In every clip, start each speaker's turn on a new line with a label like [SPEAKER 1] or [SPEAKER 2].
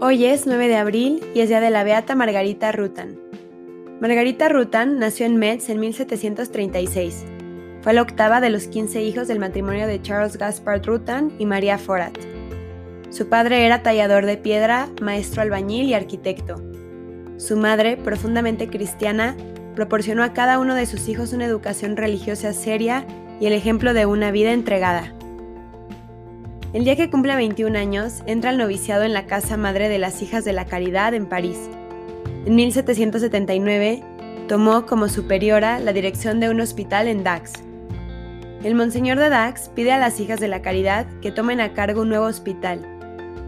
[SPEAKER 1] Hoy es 9 de abril y es día de la beata Margarita Rutan. Margarita Rutan nació en Metz en 1736. Fue la octava de los 15 hijos del matrimonio de Charles Gaspard Rutan y María Forat. Su padre era tallador de piedra, maestro albañil y arquitecto. Su madre, profundamente cristiana, proporcionó a cada uno de sus hijos una educación religiosa seria y el ejemplo de una vida entregada. El día que cumple 21 años, entra al noviciado en la Casa Madre de las Hijas de la Caridad en París. En 1779, tomó como superiora la dirección de un hospital en Dax. El monseñor de Dax pide a las Hijas de la Caridad que tomen a cargo un nuevo hospital.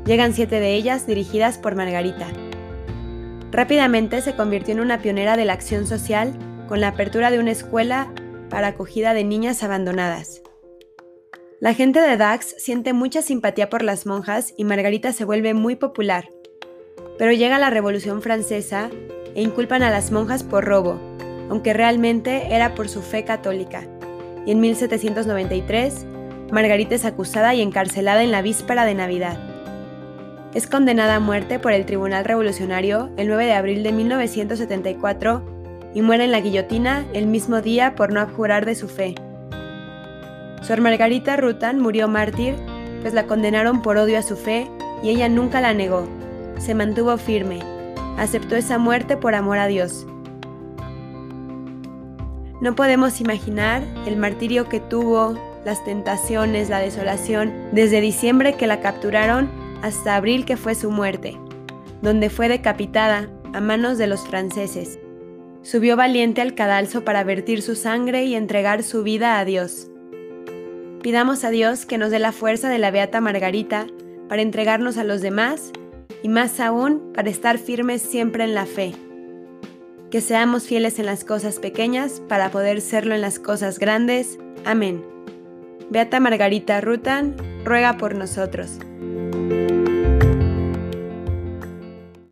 [SPEAKER 1] Llegan siete de ellas dirigidas por Margarita. Rápidamente se convirtió en una pionera de la acción social con la apertura de una escuela para acogida de niñas abandonadas. La gente de Dax siente mucha simpatía por las monjas y Margarita se vuelve muy popular. Pero llega la Revolución Francesa e inculpan a las monjas por robo, aunque realmente era por su fe católica. Y en 1793, Margarita es acusada y encarcelada en la víspera de Navidad. Es condenada a muerte por el Tribunal Revolucionario el 9 de abril de 1974 y muere en la guillotina el mismo día por no abjurar de su fe. Sor Margarita Rutan murió mártir, pues la condenaron por odio a su fe y ella nunca la negó. Se mantuvo firme, aceptó esa muerte por amor a Dios. No podemos imaginar el martirio que tuvo, las tentaciones, la desolación, desde diciembre que la capturaron hasta abril que fue su muerte, donde fue decapitada a manos de los franceses. Subió valiente al cadalso para vertir su sangre y entregar su vida a Dios. Pidamos a Dios que nos dé la fuerza de la Beata Margarita para entregarnos a los demás y más aún para estar firmes siempre en la fe. Que seamos fieles en las cosas pequeñas para poder serlo en las cosas grandes. Amén. Beata Margarita Rutan, ruega por nosotros.